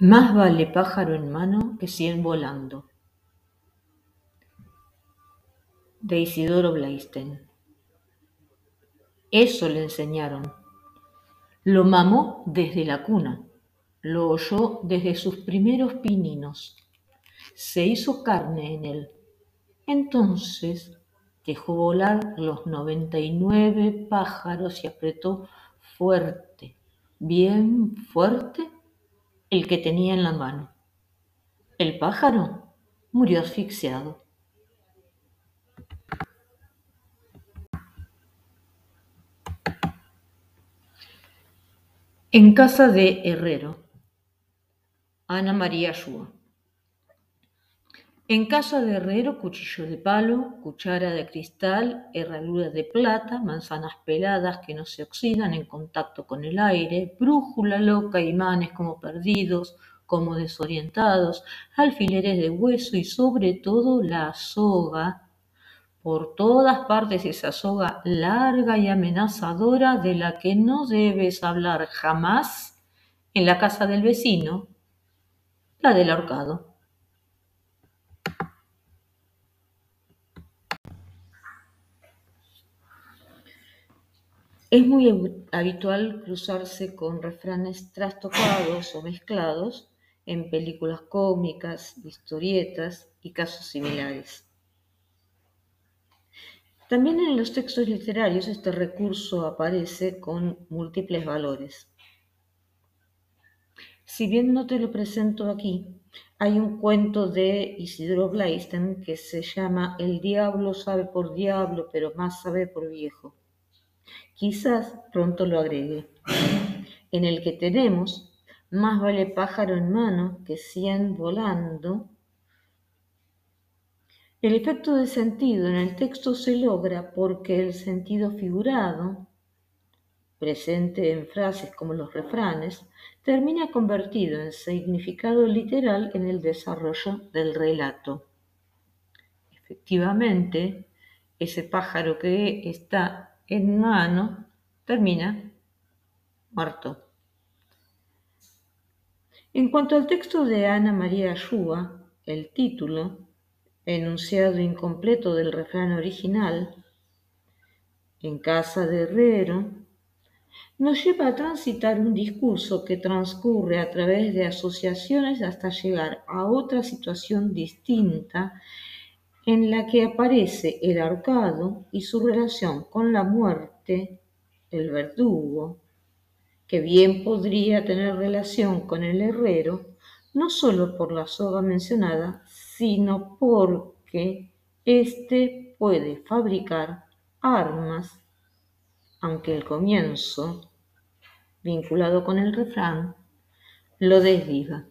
Más vale pájaro en mano que cien volando. De Isidoro Blaisten. Eso le enseñaron. Lo mamó desde la cuna, lo oyó desde sus primeros pininos. Se hizo carne en él. Entonces dejó volar los noventa y nueve pájaros y apretó fuerte, bien fuerte, el que tenía en la mano. El pájaro murió asfixiado. En casa de Herrero, Ana María Shua. En casa de Herrero, cuchillo de palo, cuchara de cristal, herradura de plata, manzanas peladas que no se oxidan en contacto con el aire, brújula loca, imanes como perdidos, como desorientados, alfileres de hueso y sobre todo la soga. Por todas partes esa soga larga y amenazadora de la que no debes hablar jamás en la casa del vecino, la del ahorcado. Es muy habitual cruzarse con refranes trastocados o mezclados en películas cómicas, historietas y casos similares. También en los textos literarios este recurso aparece con múltiples valores. Si bien no te lo presento aquí, hay un cuento de Isidro Blaisten que se llama El diablo sabe por diablo, pero más sabe por viejo. Quizás pronto lo agregue, en el que tenemos más vale pájaro en mano que cien volando. El efecto de sentido en el texto se logra porque el sentido figurado, presente en frases como los refranes, termina convertido en significado literal en el desarrollo del relato. Efectivamente, ese pájaro que está en mano, termina muerto. En cuanto al texto de Ana María Ayúa, el título, enunciado incompleto del refrán original, en casa de Herrero, nos lleva a transitar un discurso que transcurre a través de asociaciones hasta llegar a otra situación distinta en la que aparece el ahorcado y su relación con la muerte, el verdugo, que bien podría tener relación con el herrero, no solo por la soga mencionada, sino porque éste puede fabricar armas, aunque el comienzo, vinculado con el refrán, lo desdiga.